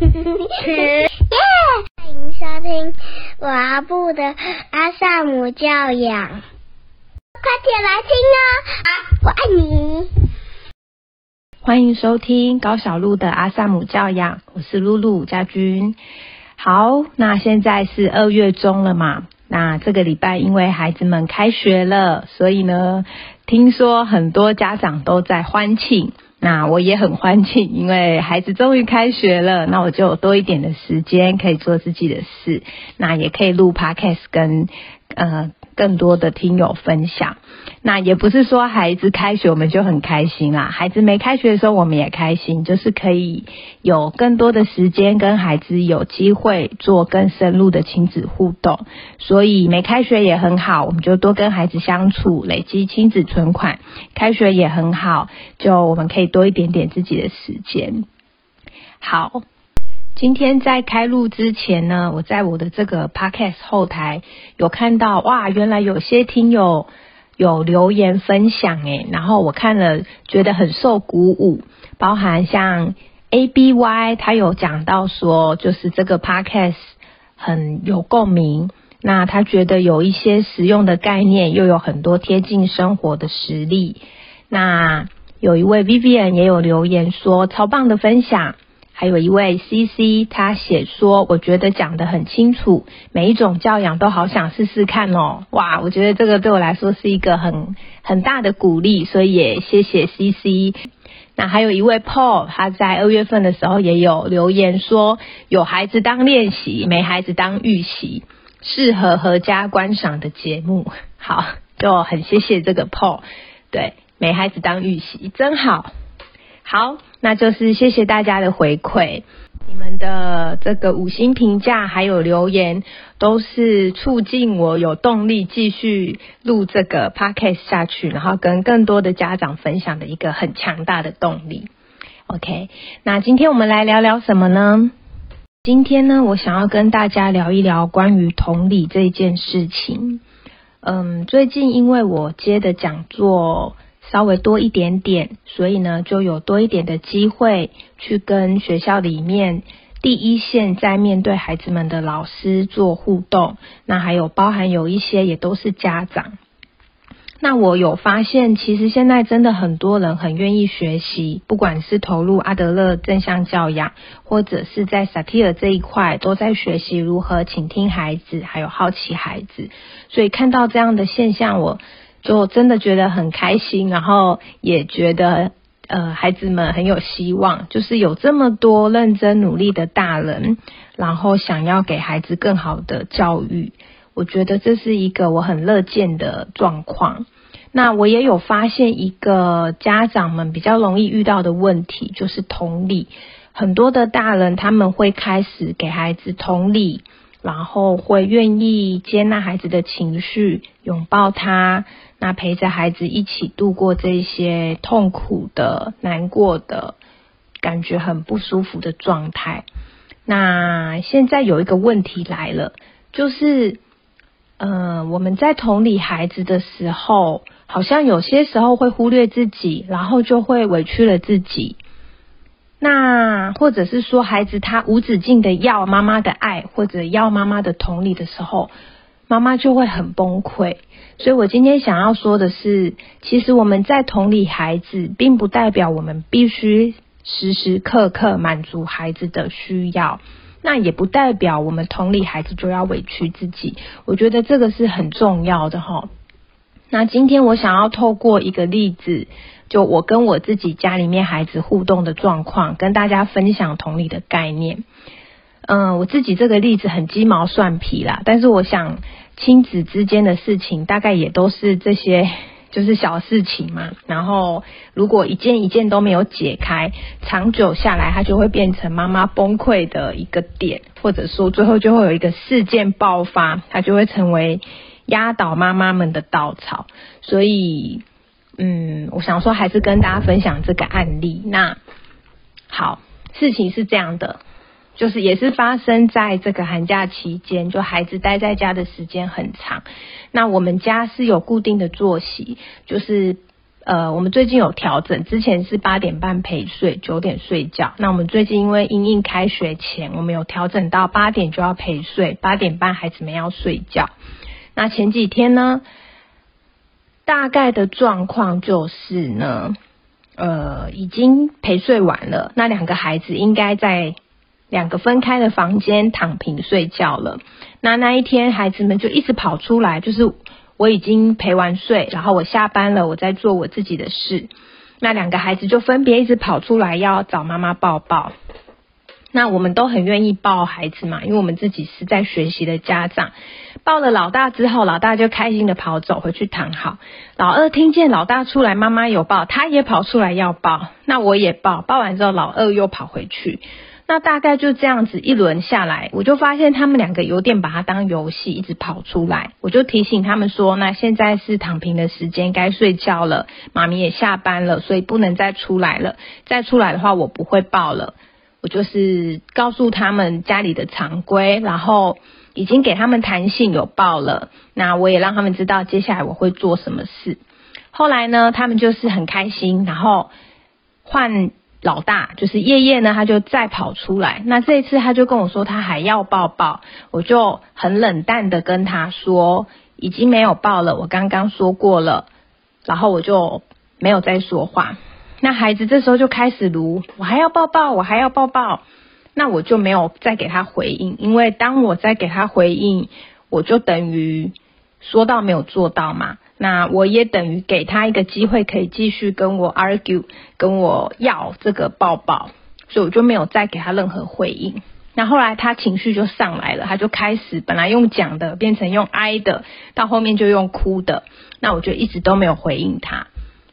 耶！欢迎收听我阿布的阿萨姆教养，快点来听哦！啊，我爱你。欢迎收听高小璐的阿萨姆教养，我是露露家君。好，那现在是二月中了嘛？那这个礼拜因为孩子们开学了，所以呢，听说很多家长都在欢庆。那我也很欢庆，因为孩子终于开学了，那我就多一点的时间可以做自己的事，那也可以录 podcast 跟呃。更多的听友分享，那也不是说孩子开学我们就很开心啦，孩子没开学的时候我们也开心，就是可以有更多的时间跟孩子有机会做更深入的亲子互动，所以没开学也很好，我们就多跟孩子相处，累积亲子存款。开学也很好，就我们可以多一点点自己的时间。好。今天在开录之前呢，我在我的这个 podcast 后台有看到，哇，原来有些听友有留言分享诶，然后我看了觉得很受鼓舞，包含像 A B Y 他有讲到说，就是这个 podcast 很有共鸣，那他觉得有一些实用的概念，又有很多贴近生活的实例。那有一位 Vivian 也有留言说，超棒的分享。还有一位 C C，他写说，我觉得讲得很清楚，每一种教养都好想试试看哦。哇，我觉得这个对我来说是一个很很大的鼓励，所以也谢谢 C C。那还有一位 Paul，他在二月份的时候也有留言说，有孩子当练习，没孩子当预习，适合合家观赏的节目。好，就很谢谢这个 Paul。对，没孩子当预习，真好。好，那就是谢谢大家的回馈，你们的这个五星评价还有留言，都是促进我有动力继续录这个 podcast 下去，然后跟更多的家长分享的一个很强大的动力。OK，那今天我们来聊聊什么呢？今天呢，我想要跟大家聊一聊关于同理这件事情。嗯，最近因为我接的讲座。稍微多一点点，所以呢，就有多一点的机会去跟学校里面第一线在面对孩子们的老师做互动。那还有包含有一些也都是家长。那我有发现，其实现在真的很多人很愿意学习，不管是投入阿德勒正向教养，或者是在萨提尔这一块，都在学习如何倾听孩子，还有好奇孩子。所以看到这样的现象，我。就真的觉得很开心，然后也觉得呃孩子们很有希望，就是有这么多认真努力的大人，然后想要给孩子更好的教育，我觉得这是一个我很乐见的状况。那我也有发现一个家长们比较容易遇到的问题，就是同理，很多的大人他们会开始给孩子同理。然后会愿意接纳孩子的情绪，拥抱他，那陪着孩子一起度过这些痛苦的、难过的感觉很不舒服的状态。那现在有一个问题来了，就是，呃，我们在同理孩子的时候，好像有些时候会忽略自己，然后就会委屈了自己。那或者是说，孩子他无止境的要妈妈的爱，或者要妈妈的同理的时候，妈妈就会很崩溃。所以我今天想要说的是，其实我们在同理孩子，并不代表我们必须时时刻刻满足孩子的需要，那也不代表我们同理孩子就要委屈自己。我觉得这个是很重要的哈。那今天我想要透过一个例子。就我跟我自己家里面孩子互动的状况，跟大家分享同理的概念。嗯，我自己这个例子很鸡毛蒜皮啦，但是我想亲子之间的事情大概也都是这些，就是小事情嘛。然后如果一件一件都没有解开，长久下来，它就会变成妈妈崩溃的一个点，或者说最后就会有一个事件爆发，它就会成为压倒妈妈们的稻草。所以。嗯，我想说还是跟大家分享这个案例。那好，事情是这样的，就是也是发生在这个寒假期间，就孩子待在家的时间很长。那我们家是有固定的作息，就是呃，我们最近有调整，之前是八点半陪睡，九点睡觉。那我们最近因为因应开学前，我们有调整到八点就要陪睡，八点半孩子们要睡觉。那前几天呢，大概的状况就是呢，呃，已经陪睡完了，那两个孩子应该在两个分开的房间躺平睡觉了。那那一天孩子们就一直跑出来，就是。我已经陪完睡，然后我下班了，我在做我自己的事。那两个孩子就分别一直跑出来要找妈妈抱抱。那我们都很愿意抱孩子嘛，因为我们自己是在学习的家长。抱了老大之后，老大就开心的跑走回去躺好。老二听见老大出来，妈妈有抱，他也跑出来要抱。那我也抱，抱完之后老二又跑回去。那大概就这样子一轮下来，我就发现他们两个有点把它当游戏，一直跑出来。我就提醒他们说：“那现在是躺平的时间，该睡觉了。妈咪也下班了，所以不能再出来了。再出来的话，我不会抱了。”我就是告诉他们家里的常规，然后已经给他们弹性有抱了。那我也让他们知道接下来我会做什么事。后来呢，他们就是很开心，然后换。老大就是夜夜呢，他就再跑出来。那这一次他就跟我说，他还要抱抱。我就很冷淡的跟他说，已经没有抱了。我刚刚说过了，然后我就没有再说话。那孩子这时候就开始撸，我还要抱抱，我还要抱抱。那我就没有再给他回应，因为当我再给他回应，我就等于说到没有做到嘛。那我也等于给他一个机会，可以继续跟我 argue，跟我要这个抱抱，所以我就没有再给他任何回应。那后来他情绪就上来了，他就开始本来用讲的变成用哀的，到后面就用哭的。那我就一直都没有回应他。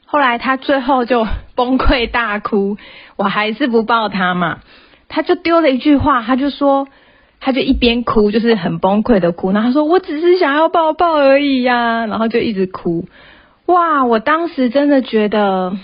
后来他最后就崩溃大哭，我还是不抱他嘛，他就丢了一句话，他就说。他就一边哭，就是很崩溃的哭。然后他说：“我只是想要抱抱而已呀。”然后就一直哭。哇！我当时真的觉得，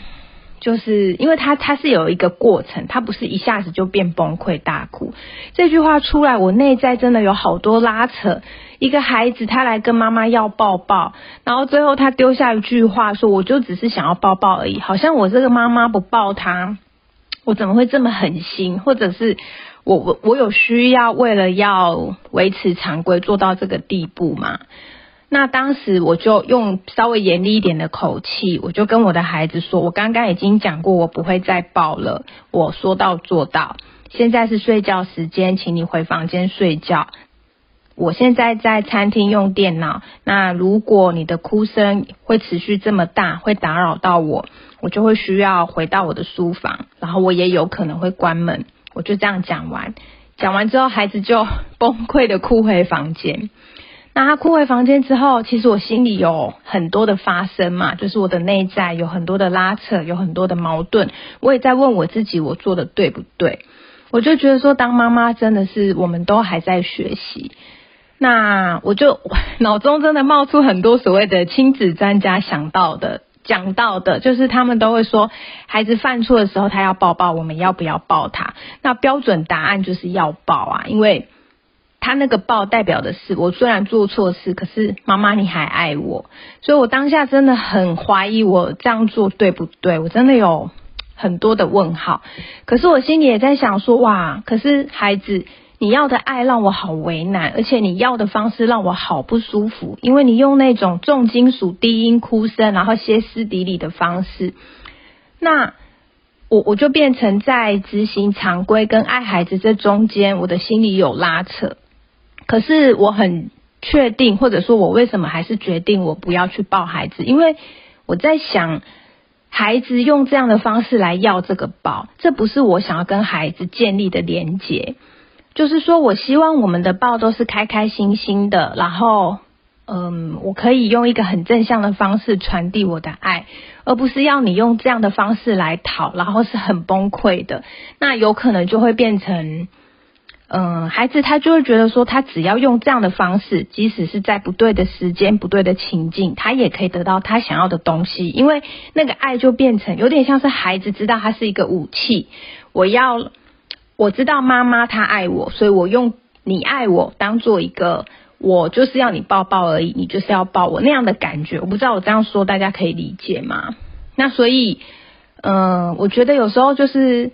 就是因为他他是有一个过程，他不是一下子就变崩溃大哭。这句话出来，我内在真的有好多拉扯。一个孩子他来跟妈妈要抱抱，然后最后他丢下一句话说：“我就只是想要抱抱而已。”好像我这个妈妈不抱他，我怎么会这么狠心？或者是？我我我有需要为了要维持常规做到这个地步吗？那当时我就用稍微严厉一点的口气，我就跟我的孩子说：“我刚刚已经讲过，我不会再抱了。我说到做到。现在是睡觉时间，请你回房间睡觉。我现在在餐厅用电脑，那如果你的哭声会持续这么大，会打扰到我，我就会需要回到我的书房，然后我也有可能会关门。”我就这样讲完，讲完之后，孩子就崩溃的哭回房间。那他哭回房间之后，其实我心里有很多的发生嘛，就是我的内在有很多的拉扯，有很多的矛盾。我也在问我自己，我做的对不对？我就觉得说，当妈妈真的是我们都还在学习。那我就 脑中真的冒出很多所谓的亲子专家想到的。讲到的，就是他们都会说，孩子犯错的时候，他要抱抱，我们要不要抱他？那标准答案就是要抱啊，因为他那个抱代表的是，我虽然做错事，可是妈妈你还爱我，所以我当下真的很怀疑我这样做对不对？我真的有很多的问号，可是我心里也在想说，哇，可是孩子。你要的爱让我好为难，而且你要的方式让我好不舒服，因为你用那种重金属低音哭声，然后歇斯底里的方式，那我我就变成在执行常规跟爱孩子这中间，我的心里有拉扯。可是我很确定，或者说我为什么还是决定我不要去抱孩子，因为我在想，孩子用这样的方式来要这个抱，这不是我想要跟孩子建立的连结。就是说，我希望我们的抱都是开开心心的，然后，嗯，我可以用一个很正向的方式传递我的爱，而不是要你用这样的方式来讨，然后是很崩溃的。那有可能就会变成，嗯，孩子他就会觉得说，他只要用这样的方式，即使是在不对的时间、不对的情境，他也可以得到他想要的东西，因为那个爱就变成有点像是孩子知道它是一个武器，我要。我知道妈妈她爱我，所以我用你爱我当做一个，我就是要你抱抱而已，你就是要抱我那样的感觉。我不知道我这样说大家可以理解吗？那所以，嗯，我觉得有时候就是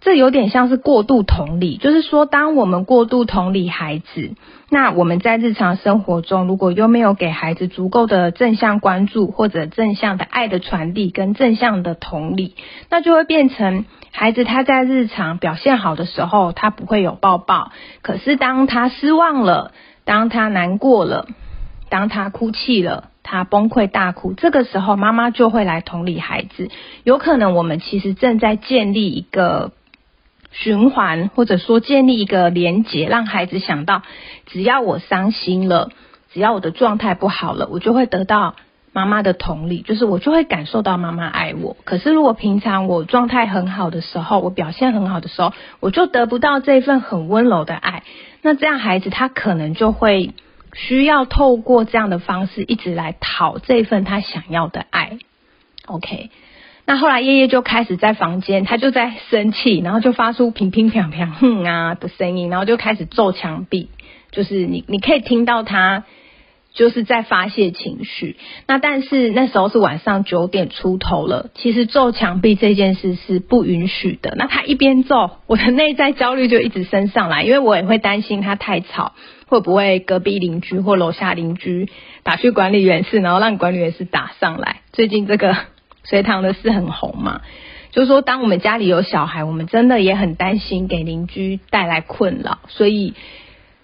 这有点像是过度同理，就是说，当我们过度同理孩子，那我们在日常生活中，如果又没有给孩子足够的正向关注，或者正向的爱的传递跟正向的同理，那就会变成孩子他在日常表现好的时候，他不会有抱抱，可是当他失望了，当他难过了，当他哭泣了。他崩溃大哭，这个时候妈妈就会来同理孩子。有可能我们其实正在建立一个循环，或者说建立一个连结，让孩子想到，只要我伤心了，只要我的状态不好了，我就会得到妈妈的同理，就是我就会感受到妈妈爱我。可是如果平常我状态很好的时候，我表现很好的时候，我就得不到这份很温柔的爱，那这样孩子他可能就会。需要透过这样的方式一直来讨这份他想要的爱，OK？那后来叶叶就开始在房间，他就在生气，然后就发出乒乒乓乓哼啊的声音，然后就开始揍墙壁，就是你你可以听到他。就是在发泄情绪，那但是那时候是晚上九点出头了，其实揍墙壁这件事是不允许的。那他一边揍，我的内在焦虑就一直升上来，因为我也会担心他太吵，会不会隔壁邻居或楼下邻居打去管理员室，然后让管理员室打上来。最近这个 隋唐的事很红嘛，就是说当我们家里有小孩，我们真的也很担心给邻居带来困扰，所以。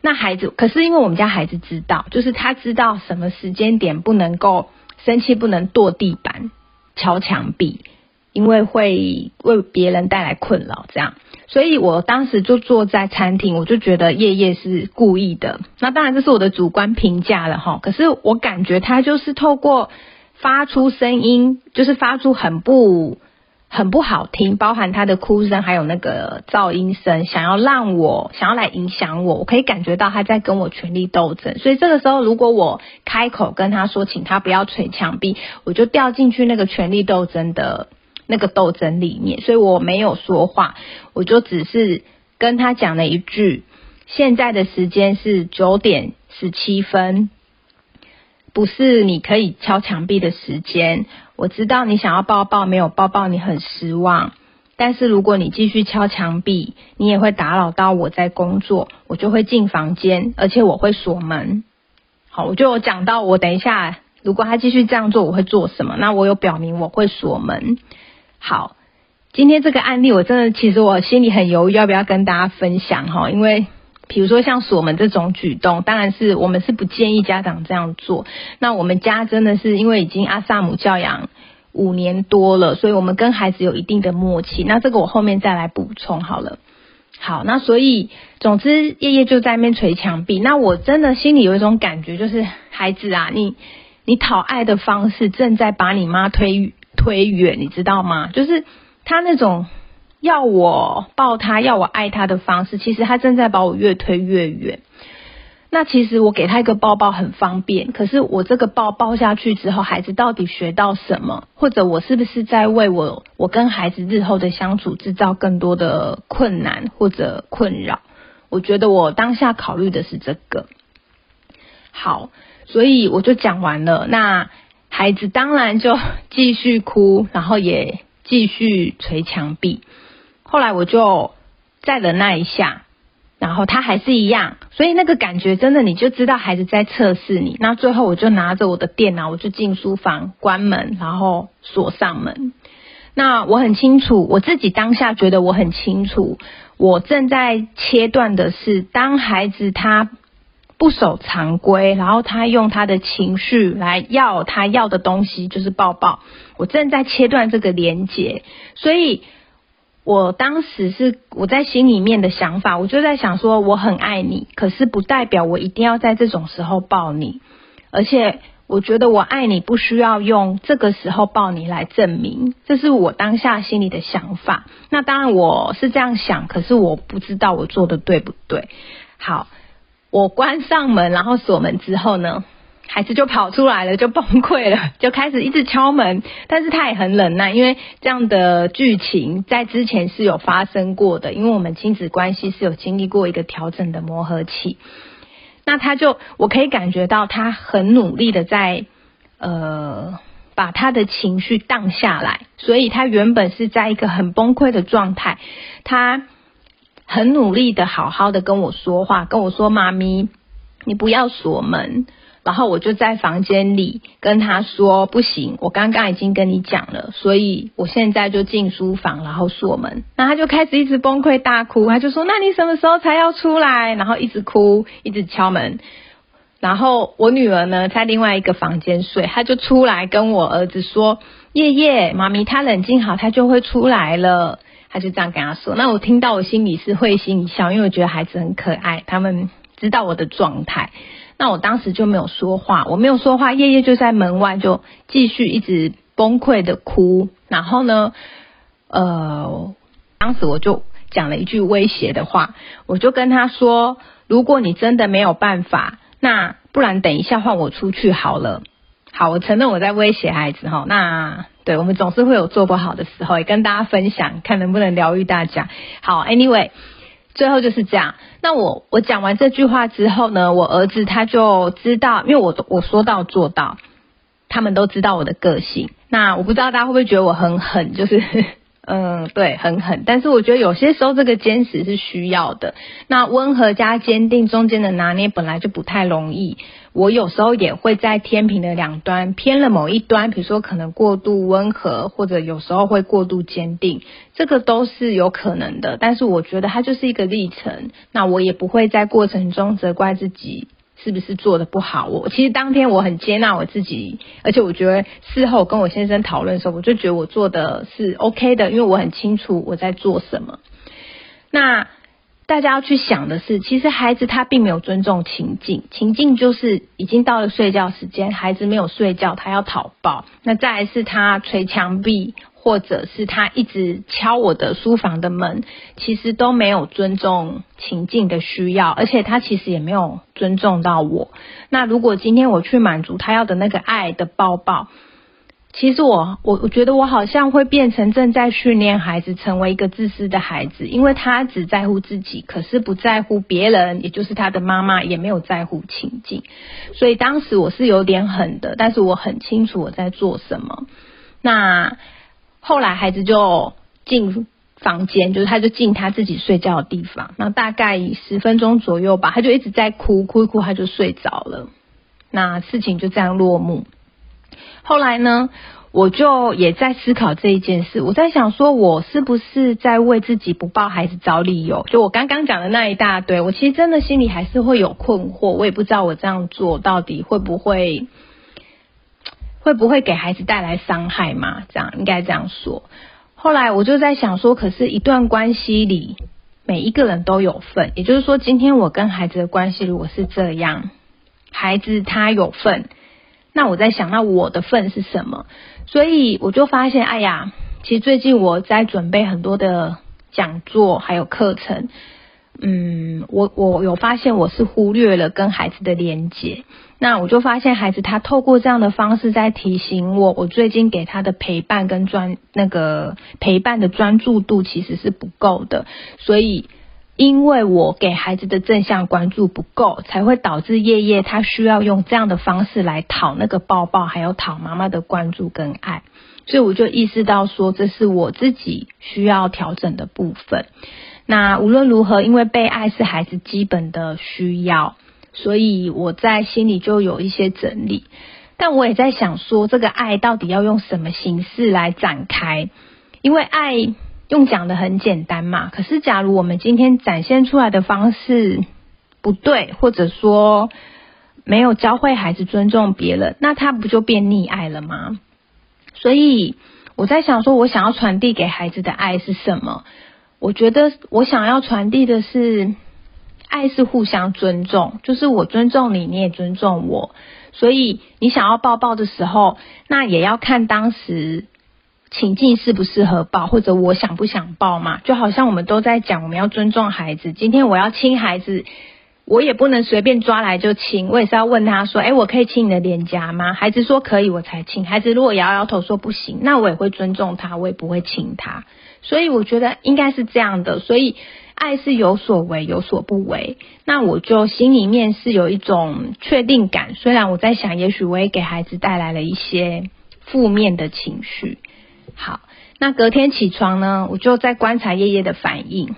那孩子，可是因为我们家孩子知道，就是他知道什么时间点不能够生气，不能跺地板、敲墙壁，因为会为别人带来困扰。这样，所以我当时就坐在餐厅，我就觉得叶叶是故意的。那当然这是我的主观评价了哈。可是我感觉他就是透过发出声音，就是发出很不。很不好听，包含他的哭声，还有那个噪音声，想要让我想要来影响我，我可以感觉到他在跟我权力斗争。所以这个时候，如果我开口跟他说，请他不要捶墙壁，我就掉进去那个权力斗争的那个斗争里面。所以我没有说话，我就只是跟他讲了一句：现在的时间是九点十七分。不是你可以敲墙壁的时间。我知道你想要抱抱，没有抱抱，你很失望。但是如果你继续敲墙壁，你也会打扰到我在工作，我就会进房间，而且我会锁门。好，我就有讲到，我等一下如果他继续这样做，我会做什么？那我有表明我会锁门。好，今天这个案例，我真的其实我心里很犹豫，要不要跟大家分享哈？因为。比如说像锁门这种举动，当然是我们是不建议家长这样做。那我们家真的是因为已经阿萨姆教养五年多了，所以我们跟孩子有一定的默契。那这个我后面再来补充好了。好，那所以总之夜夜就在那边捶墙壁。那我真的心里有一种感觉，就是孩子啊，你你讨爱的方式正在把你妈推推远，你知道吗？就是他那种。要我抱他，要我爱他的方式，其实他正在把我越推越远。那其实我给他一个抱抱很方便，可是我这个抱抱下去之后，孩子到底学到什么？或者我是不是在为我我跟孩子日后的相处制造更多的困难或者困扰？我觉得我当下考虑的是这个。好，所以我就讲完了。那孩子当然就继续哭，然后也继续捶墙壁。后来我就再忍耐一下，然后他还是一样，所以那个感觉真的你就知道孩子在测试你。那最后我就拿着我的电脑，我就进书房关门，然后锁上门。那我很清楚，我自己当下觉得我很清楚，我正在切断的是当孩子他不守常规，然后他用他的情绪来要他要的东西，就是抱抱。我正在切断这个连接，所以。我当时是我在心里面的想法，我就在想说我很爱你，可是不代表我一定要在这种时候抱你，而且我觉得我爱你不需要用这个时候抱你来证明，这是我当下心里的想法。那当然我是这样想，可是我不知道我做的对不对。好，我关上门，然后锁门之后呢？孩子就跑出来了，就崩溃了，就开始一直敲门。但是他也很忍耐，因为这样的剧情在之前是有发生过的。因为我们亲子关系是有经历过一个调整的磨合期。那他就，我可以感觉到他很努力的在，呃，把他的情绪荡下来，所以他原本是在一个很崩溃的状态，他很努力的好好的跟我说话，跟我说：“妈咪，你不要锁门。”然后我就在房间里跟他说：“不行，我刚刚已经跟你讲了，所以我现在就进书房，然后锁门。”那他就开始一直崩溃大哭，他就说：“那你什么时候才要出来？”然后一直哭，一直敲门。然后我女儿呢在另外一个房间睡，她就出来跟我儿子说：“夜夜，妈咪，他冷静好，他就会出来了。”他就这样跟他说。那我听到我心里是会心一笑，因为我觉得孩子很可爱，他们知道我的状态。那我当时就没有说话，我没有说话，叶叶就在门外就继续一直崩溃的哭。然后呢，呃，当时我就讲了一句威胁的话，我就跟他说：“如果你真的没有办法，那不然等一下换我出去好了。”好，我承认我在威胁孩子哈。那对我们总是会有做不好的时候，也跟大家分享，看能不能疗愈大家。好，Anyway。最后就是这样。那我我讲完这句话之后呢，我儿子他就知道，因为我我说到做到，他们都知道我的个性。那我不知道大家会不会觉得我很狠，就是。嗯，对，很狠，但是我觉得有些时候这个坚持是需要的。那温和加坚定中间的拿捏本来就不太容易，我有时候也会在天平的两端偏了某一端，比如说可能过度温和，或者有时候会过度坚定，这个都是有可能的。但是我觉得它就是一个历程，那我也不会在过程中责怪自己。是不是做的不好？我其实当天我很接纳我自己，而且我觉得事后跟我先生讨论的时候，我就觉得我做的是 OK 的，因为我很清楚我在做什么。那大家要去想的是，其实孩子他并没有尊重情境，情境就是已经到了睡觉时间，孩子没有睡觉，他要讨抱。那再来是他捶墙壁。或者是他一直敲我的书房的门，其实都没有尊重情境的需要，而且他其实也没有尊重到我。那如果今天我去满足他要的那个爱的抱抱，其实我我我觉得我好像会变成正在训练孩子成为一个自私的孩子，因为他只在乎自己，可是不在乎别人，也就是他的妈妈也没有在乎情境。所以当时我是有点狠的，但是我很清楚我在做什么。那。后来孩子就进房间，就是他就进他自己睡觉的地方。那大概十分钟左右吧，他就一直在哭，哭一哭他就睡着了。那事情就这样落幕。后来呢，我就也在思考这一件事。我在想说，我是不是在为自己不抱孩子找理由？就我刚刚讲的那一大堆，我其实真的心里还是会有困惑。我也不知道我这样做到底会不会。会不会给孩子带来伤害嘛？这样应该这样说。后来我就在想说，可是，一段关系里每一个人都有份，也就是说，今天我跟孩子的关系如果是这样，孩子他有份，那我在想，那我的份是什么？所以我就发现，哎呀，其实最近我在准备很多的讲座还有课程。嗯，我我有发现我是忽略了跟孩子的连接，那我就发现孩子他透过这样的方式在提醒我，我最近给他的陪伴跟专那个陪伴的专注度其实是不够的，所以因为我给孩子的正向关注不够，才会导致夜夜他需要用这样的方式来讨那个抱抱，还有讨妈妈的关注跟爱，所以我就意识到说这是我自己需要调整的部分。那无论如何，因为被爱是孩子基本的需要，所以我在心里就有一些整理。但我也在想说，这个爱到底要用什么形式来展开？因为爱用讲的很简单嘛。可是，假如我们今天展现出来的方式不对，或者说没有教会孩子尊重别人，那他不就变溺爱了吗？所以我在想说，我想要传递给孩子的爱是什么？我觉得我想要传递的是，爱是互相尊重，就是我尊重你，你也尊重我。所以你想要抱抱的时候，那也要看当时情境适不适合抱，或者我想不想抱嘛。就好像我们都在讲，我们要尊重孩子。今天我要亲孩子，我也不能随便抓来就亲，我也是要问他说：“哎，我可以亲你的脸颊吗？”孩子说可以，我才亲。孩子如果摇摇头说不行，那我也会尊重他，我也不会亲他。所以我觉得应该是这样的，所以爱是有所为有所不为。那我就心里面是有一种确定感，虽然我在想，也许我也给孩子带来了一些负面的情绪。好，那隔天起床呢，我就在观察夜夜的反应。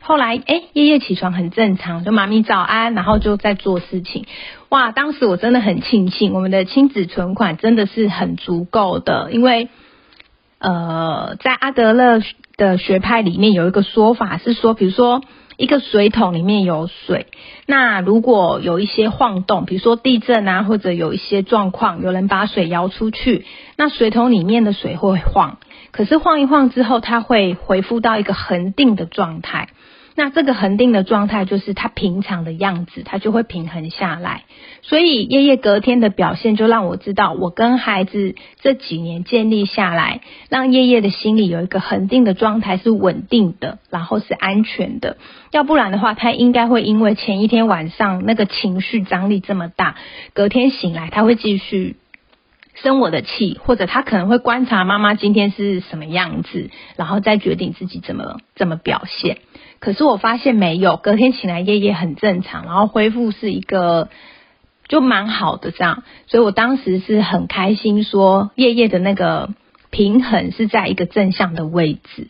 后来，哎，夜夜起床很正常，就妈咪早安，然后就在做事情。哇，当时我真的很庆幸，我们的亲子存款真的是很足够的，因为，呃，在阿德勒的学派里面有一个说法是说，比如说。一个水桶里面有水，那如果有一些晃动，比如说地震啊，或者有一些状况，有人把水摇出去，那水桶里面的水会晃，可是晃一晃之后，它会回复到一个恒定的状态。那这个恒定的状态就是他平常的样子，他就会平衡下来。所以夜夜隔天的表现就让我知道，我跟孩子这几年建立下来，让夜夜的心里有一个恒定的状态是稳定的，然后是安全的。要不然的话，他应该会因为前一天晚上那个情绪张力这么大，隔天醒来他会继续生我的气，或者他可能会观察妈妈今天是什么样子，然后再决定自己怎么怎么表现。可是我发现没有，隔天醒来夜夜很正常，然后恢复是一个就蛮好的这样，所以我当时是很开心，说夜夜的那个平衡是在一个正向的位置。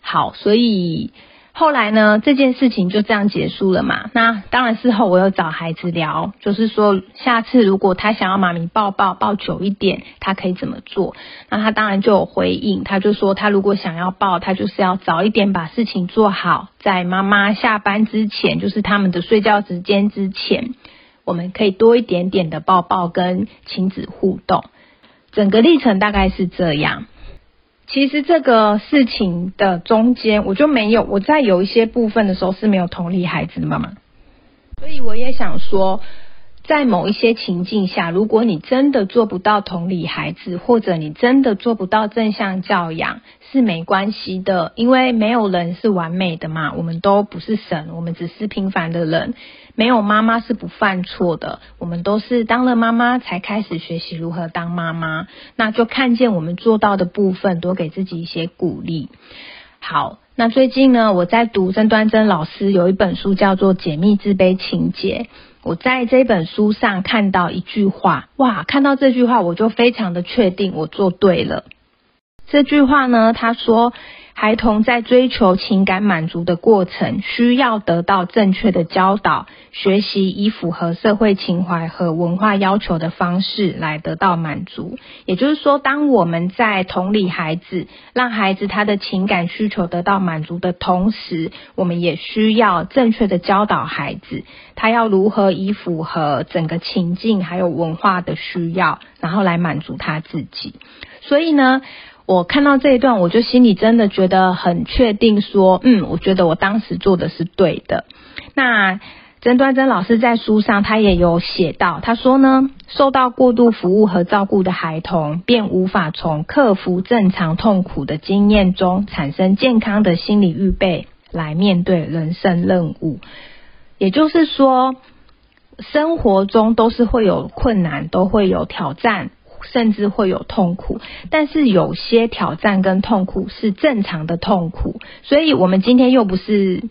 好，所以。后来呢，这件事情就这样结束了嘛。那当然事后我有找孩子聊，就是说下次如果他想要妈咪抱抱抱久一点，他可以怎么做？那他当然就有回应，他就说他如果想要抱，他就是要早一点把事情做好，在妈妈下班之前，就是他们的睡觉时间之前，我们可以多一点点的抱抱跟亲子互动。整个历程大概是这样。其实这个事情的中间，我就没有我在有一些部分的时候是没有同理孩子的妈妈，所以我也想说，在某一些情境下，如果你真的做不到同理孩子，或者你真的做不到正向教养，是没关系的，因为没有人是完美的嘛，我们都不是神，我们只是平凡的人。没有妈妈是不犯错的，我们都是当了妈妈才开始学习如何当妈妈。那就看见我们做到的部分，多给自己一些鼓励。好，那最近呢，我在读曾端珍老师有一本书叫做《解密自卑情节》。我在这本书上看到一句话，哇，看到这句话我就非常的确定我做对了。这句话呢，他说。孩童在追求情感满足的过程，需要得到正确的教导，学习以符合社会情怀和文化要求的方式来得到满足。也就是说，当我们在同理孩子，让孩子他的情感需求得到满足的同时，我们也需要正确的教导孩子，他要如何以符合整个情境还有文化的需要，然后来满足他自己。所以呢？我看到这一段，我就心里真的觉得很确定，说，嗯，我觉得我当时做的是对的。那曾端珍老师在书上他也有写到，他说呢，受到过度服务和照顾的孩童，便无法从克服正常痛苦的经验中产生健康的心理预备来面对人生任务。也就是说，生活中都是会有困难，都会有挑战。甚至会有痛苦，但是有些挑战跟痛苦是正常的痛苦，所以我们今天又不是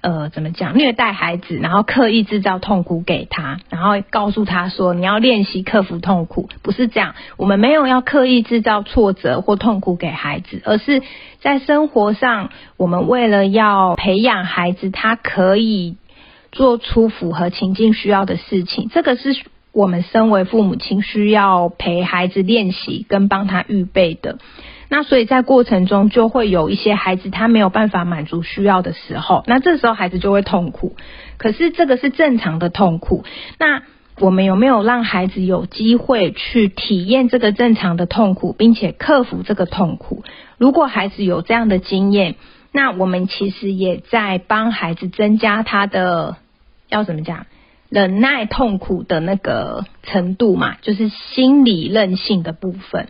呃怎么讲虐待孩子，然后刻意制造痛苦给他，然后告诉他说你要练习克服痛苦，不是这样，我们没有要刻意制造挫折或痛苦给孩子，而是在生活上，我们为了要培养孩子，他可以做出符合情境需要的事情，这个是。我们身为父母亲，需要陪孩子练习跟帮他预备的。那所以在过程中，就会有一些孩子他没有办法满足需要的时候，那这时候孩子就会痛苦。可是这个是正常的痛苦。那我们有没有让孩子有机会去体验这个正常的痛苦，并且克服这个痛苦？如果孩子有这样的经验，那我们其实也在帮孩子增加他的要怎么讲？忍耐痛苦的那个程度嘛，就是心理韧性的部分。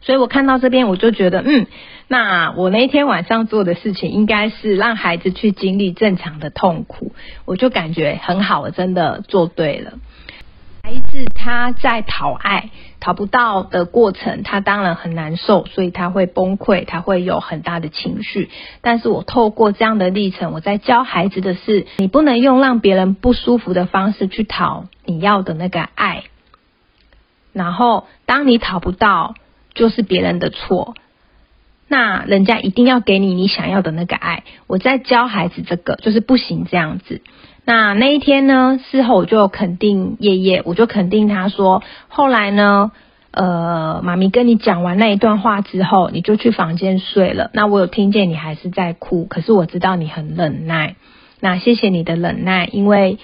所以我看到这边，我就觉得，嗯，那我那天晚上做的事情，应该是让孩子去经历正常的痛苦，我就感觉很好，我真的做对了。孩子他在讨爱讨不到的过程，他当然很难受，所以他会崩溃，他会有很大的情绪。但是我透过这样的历程，我在教孩子的是，你不能用让别人不舒服的方式去讨你要的那个爱。然后当你讨不到，就是别人的错。那人家一定要给你你想要的那个爱。我在教孩子这个，就是不行这样子。那那一天呢，事后我就肯定叶叶，我就肯定他说，后来呢，呃，妈咪跟你讲完那一段话之后，你就去房间睡了。那我有听见你还是在哭，可是我知道你很忍耐。那谢谢你的忍耐，因为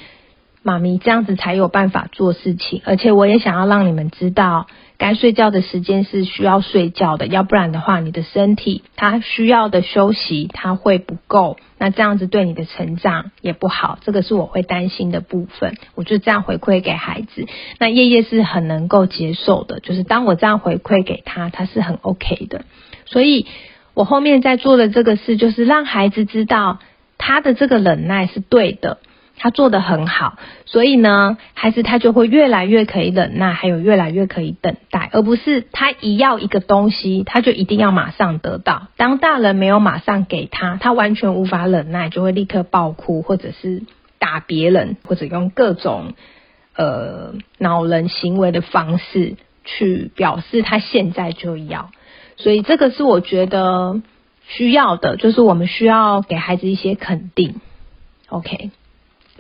妈咪这样子才有办法做事情，而且我也想要让你们知道。该睡觉的时间是需要睡觉的，要不然的话，你的身体它需要的休息它会不够，那这样子对你的成长也不好，这个是我会担心的部分。我就这样回馈给孩子，那叶叶是很能够接受的，就是当我这样回馈给他，他是很 OK 的。所以我后面在做的这个事，就是让孩子知道他的这个忍耐是对的。他做的很好，所以呢，孩子他就会越来越可以忍耐，还有越来越可以等待，而不是他一要一个东西，他就一定要马上得到。当大人没有马上给他，他完全无法忍耐，就会立刻爆哭，或者是打别人，或者用各种呃恼人行为的方式去表示他现在就要。所以这个是我觉得需要的，就是我们需要给孩子一些肯定。OK。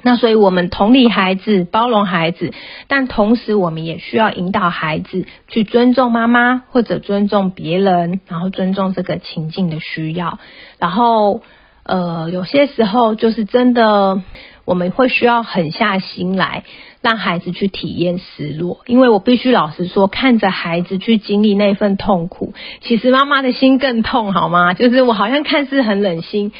那所以，我们同理孩子，包容孩子，但同时，我们也需要引导孩子去尊重妈妈，或者尊重别人，然后尊重这个情境的需要。然后，呃，有些时候就是真的，我们会需要狠下心来。让孩子去体验失落，因为我必须老实说，看着孩子去经历那份痛苦，其实妈妈的心更痛，好吗？就是我好像看似很冷心，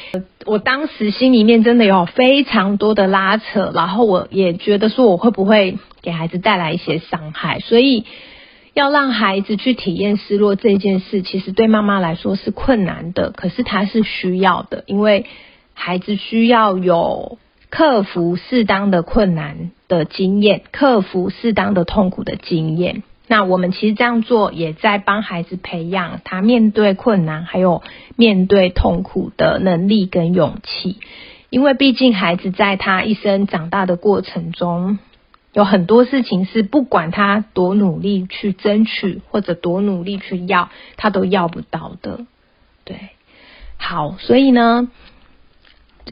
我当时心里面真的有非常多的拉扯，然后我也觉得说我会不会给孩子带来一些伤害，所以要让孩子去体验失落这件事，其实对妈妈来说是困难的，可是他是需要的，因为孩子需要有。克服适当的困难的经验，克服适当的痛苦的经验。那我们其实这样做，也在帮孩子培养他面对困难还有面对痛苦的能力跟勇气。因为毕竟孩子在他一生长大的过程中，有很多事情是不管他多努力去争取，或者多努力去要，他都要不到的。对，好，所以呢，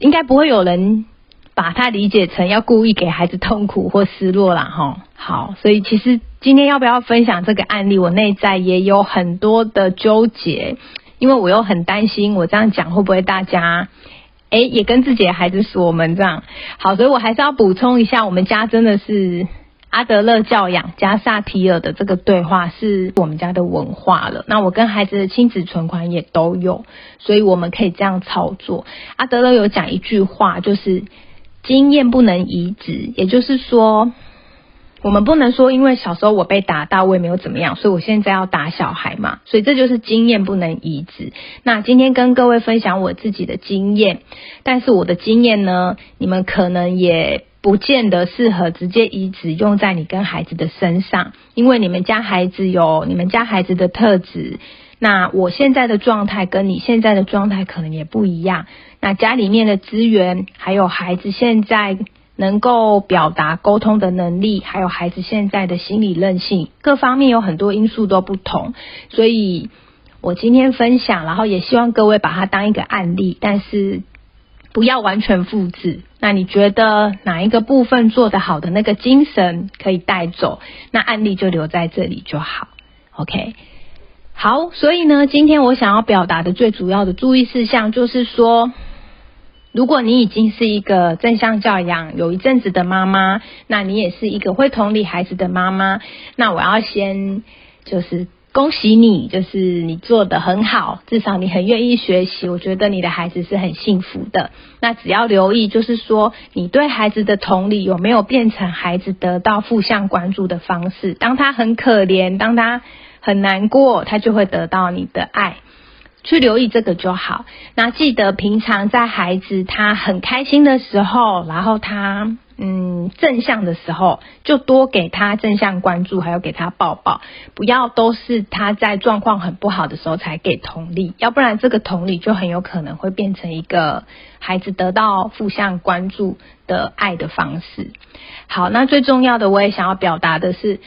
应该不会有人。把它理解成要故意给孩子痛苦或失落了哈，好，所以其实今天要不要分享这个案例，我内在也有很多的纠结，因为我又很担心我这样讲会不会大家，哎，也跟自己的孩子说我们这样，好，所以我还是要补充一下，我们家真的是阿德勒教养加萨提尔的这个对话是我们家的文化了，那我跟孩子的亲子存款也都有，所以我们可以这样操作。阿德勒有讲一句话，就是。经验不能移植，也就是说，我们不能说因为小时候我被打到，我也没有怎么样，所以我现在要打小孩嘛。所以这就是经验不能移植。那今天跟各位分享我自己的经验，但是我的经验呢，你们可能也不见得适合直接移植用在你跟孩子的身上，因为你们家孩子有你们家孩子的特质。那我现在的状态跟你现在的状态可能也不一样。那家里面的资源，还有孩子现在能够表达沟通的能力，还有孩子现在的心理韧性，各方面有很多因素都不同。所以我今天分享，然后也希望各位把它当一个案例，但是不要完全复制。那你觉得哪一个部分做得好的那个精神可以带走，那案例就留在这里就好。OK。好，所以呢，今天我想要表达的最主要的注意事项就是说，如果你已经是一个正向教养有一阵子的妈妈，那你也是一个会同理孩子的妈妈，那我要先就是恭喜你，就是你做的很好，至少你很愿意学习，我觉得你的孩子是很幸福的。那只要留意，就是说你对孩子的同理有没有变成孩子得到负向关注的方式？当他很可怜，当他。很难过，他就会得到你的爱，去留意这个就好。那记得平常在孩子他很开心的时候，然后他嗯正向的时候，就多给他正向关注，还有给他抱抱，不要都是他在状况很不好的时候才给同理，要不然这个同理就很有可能会变成一个孩子得到负向关注的爱的方式。好，那最重要的我也想要表达的是。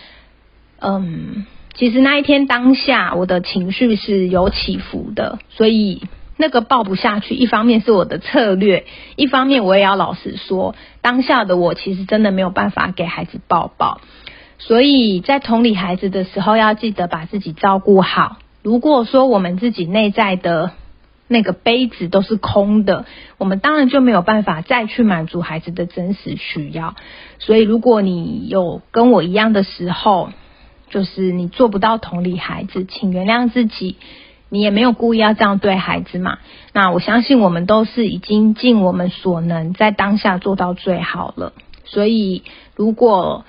嗯，其实那一天当下我的情绪是有起伏的，所以那个抱不下去，一方面是我的策略，一方面我也要老实说，当下的我其实真的没有办法给孩子抱抱，所以在同理孩子的时候，要记得把自己照顾好。如果说我们自己内在的那个杯子都是空的，我们当然就没有办法再去满足孩子的真实需要。所以，如果你有跟我一样的时候，就是你做不到同理孩子，请原谅自己。你也没有故意要这样对孩子嘛？那我相信我们都是已经尽我们所能，在当下做到最好了。所以，如果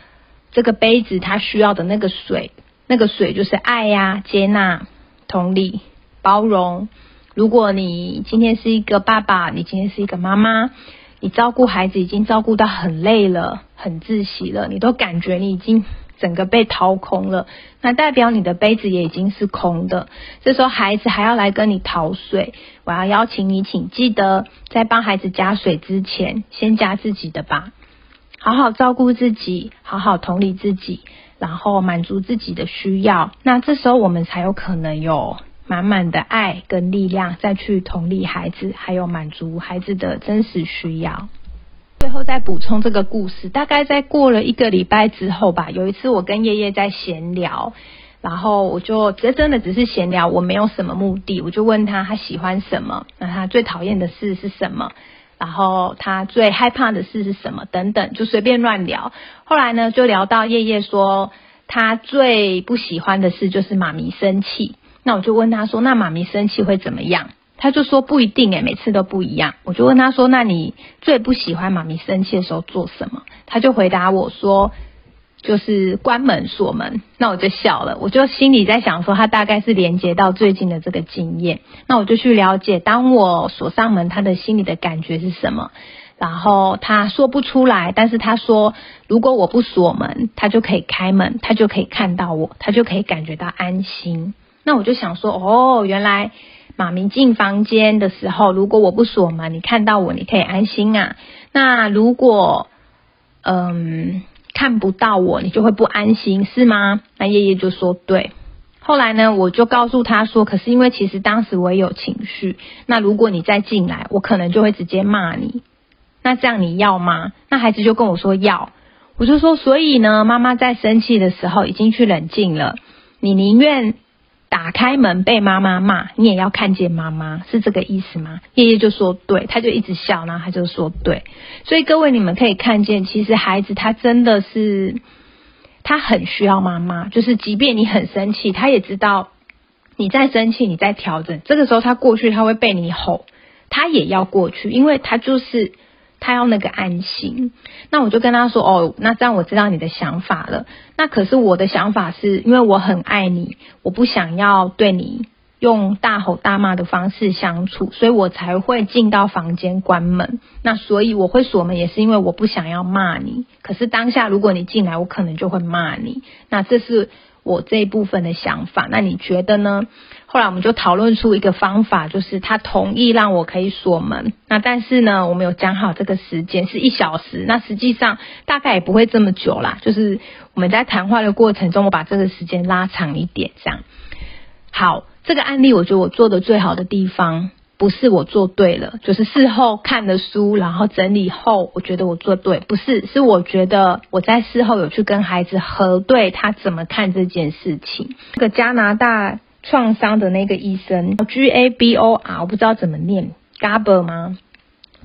这个杯子它需要的那个水，那个水就是爱呀、接纳。同理，包容。如果你今天是一个爸爸，你今天是一个妈妈，你照顾孩子已经照顾到很累了，很窒息了，你都感觉你已经整个被掏空了，那代表你的杯子也已经是空的。这时候孩子还要来跟你讨水，我要邀请你，请记得在帮孩子加水之前，先加自己的吧。好好照顾自己，好好同理自己。然后满足自己的需要，那这时候我们才有可能有满满的爱跟力量，再去同理孩子，还有满足孩子的真实需要。最后再补充这个故事，大概在过了一个礼拜之后吧，有一次我跟叶叶在闲聊，然后我就这真的只是闲聊，我没有什么目的，我就问他他喜欢什么，那他最讨厌的事是什么？然后他最害怕的事是什么？等等，就随便乱聊。后来呢，就聊到叶叶说他最不喜欢的事就是妈咪生气。那我就问他说：“那妈咪生气会怎么样？”他就说：“不一定诶，每次都不一样。”我就问他说：“那你最不喜欢妈咪生气的时候做什么？”他就回答我说。就是关门锁门，那我就笑了，我就心里在想说，他大概是连接到最近的这个经验，那我就去了解，当我锁上门，他的心里的感觉是什么？然后他说不出来，但是他说，如果我不锁门，他就可以开门，他就可以看到我，他就可以感觉到安心。那我就想说，哦，原来马明进房间的时候，如果我不锁门，你看到我，你可以安心啊。那如果，嗯。看不到我，你就会不安心，是吗？那叶叶就说对。后来呢，我就告诉他说，可是因为其实当时我也有情绪，那如果你再进来，我可能就会直接骂你。那这样你要吗？那孩子就跟我说要。我就说，所以呢，妈妈在生气的时候已经去冷静了，你宁愿。打开门被妈妈骂，你也要看见妈妈，是这个意思吗？叶叶就说对，他就一直笑，然后他就说对。所以各位你们可以看见，其实孩子他真的是他很需要妈妈，就是即便你很生气，他也知道你在生气，你在调整。这个时候他过去他会被你吼，他也要过去，因为他就是。他要那个安心，那我就跟他说哦，那这样我知道你的想法了。那可是我的想法是因为我很爱你，我不想要对你用大吼大骂的方式相处，所以我才会进到房间关门。那所以我会锁门，也是因为我不想要骂你。可是当下如果你进来，我可能就会骂你。那这是我这一部分的想法。那你觉得呢？后来我们就讨论出一个方法，就是他同意让我可以锁门。那但是呢，我们有讲好这个时间是一小时。那实际上大概也不会这么久啦。就是我们在谈话的过程中，我把这个时间拉长一点，这样。好，这个案例我觉得我做的最好的地方，不是我做对了，就是事后看的书，然后整理后，我觉得我做对，不是，是我觉得我在事后有去跟孩子核对他怎么看这件事情。这个加拿大。创伤的那个医生，G A B O R，我不知道怎么念，Gaber 吗？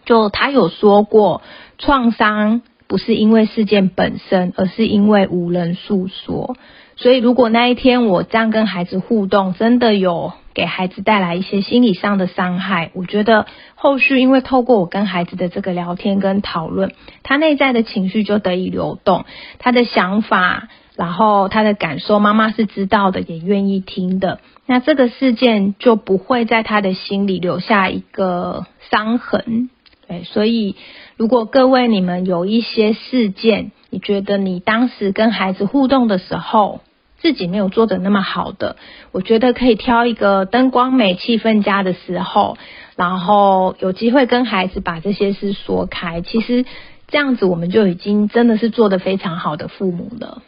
就他有说过，创伤不是因为事件本身，而是因为无人诉说。所以，如果那一天我这样跟孩子互动，真的有给孩子带来一些心理上的伤害，我觉得后续因为透过我跟孩子的这个聊天跟讨论，他内在的情绪就得以流动，他的想法。然后他的感受，妈妈是知道的，也愿意听的。那这个事件就不会在他的心里留下一个伤痕。对，所以如果各位你们有一些事件，你觉得你当时跟孩子互动的时候，自己没有做的那么好的，我觉得可以挑一个灯光美、气氛佳的时候，然后有机会跟孩子把这些事说开。其实这样子，我们就已经真的是做的非常好的父母了。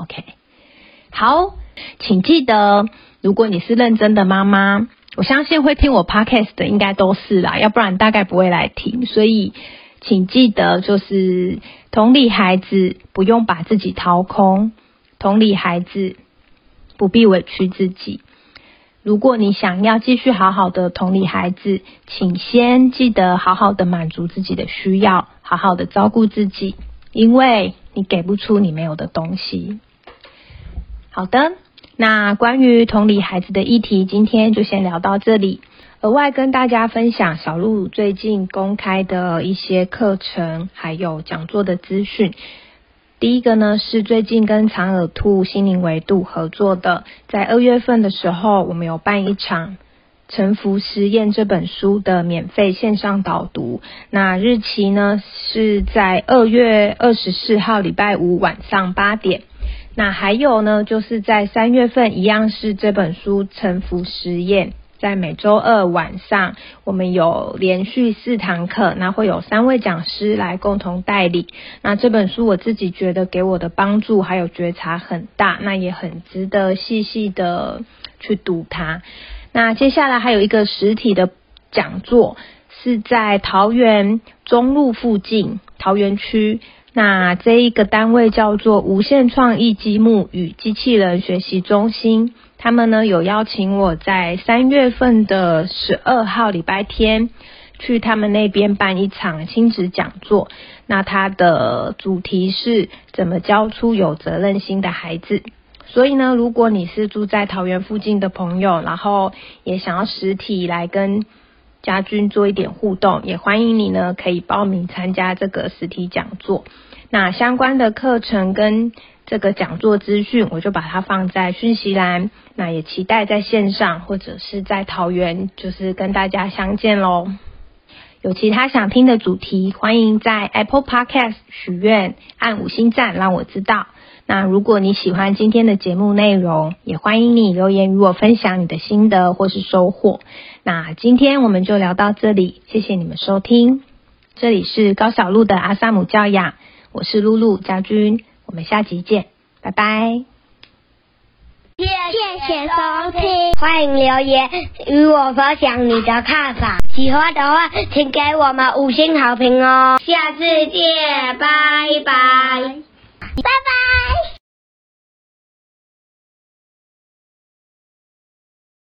OK，好，请记得，如果你是认真的妈妈，我相信会听我 podcast 的应该都是啦，要不然大概不会来听。所以，请记得，就是同理孩子，不用把自己掏空；同理孩子，不必委屈自己。如果你想要继续好好的同理孩子，请先记得好好的满足自己的需要，好好的照顾自己，因为你给不出你没有的东西。好的，那关于同理孩子的议题，今天就先聊到这里。额外跟大家分享小鹿最近公开的一些课程，还有讲座的资讯。第一个呢是最近跟长耳兔心灵维度合作的，在二月份的时候，我们有办一场《沉浮实验》这本书的免费线上导读。那日期呢是在二月二十四号礼拜五晚上八点。那还有呢，就是在三月份一样是这本书《沉浮实验》。在每周二晚上，我们有连续四堂课，那会有三位讲师来共同带领。那这本书我自己觉得给我的帮助还有觉察很大，那也很值得细细的去读它。那接下来还有一个实体的讲座，是在桃园中路附近桃园区。那这一个单位叫做无限创意积木与机器人学习中心。他们呢有邀请我在三月份的十二号礼拜天去他们那边办一场亲子讲座。那它的主题是怎么教出有责任心的孩子。所以呢，如果你是住在桃园附近的朋友，然后也想要实体来跟家军做一点互动，也欢迎你呢可以报名参加这个实体讲座。那相关的课程跟这个讲座资讯，我就把它放在讯息栏。那也期待在线上或者是在桃园，就是跟大家相见喽。有其他想听的主题，欢迎在 Apple Podcast 许愿，按五星赞让我知道。那如果你喜欢今天的节目内容，也欢迎你留言与我分享你的心得或是收获。那今天我们就聊到这里，谢谢你们收听。这里是高小璐的阿萨姆教养。我是露露家军，我们下集见，拜拜。谢谢收听，欢迎留言与我分享你的看法。喜欢的话，请给我们五星好评哦。下次见，拜拜，拜拜。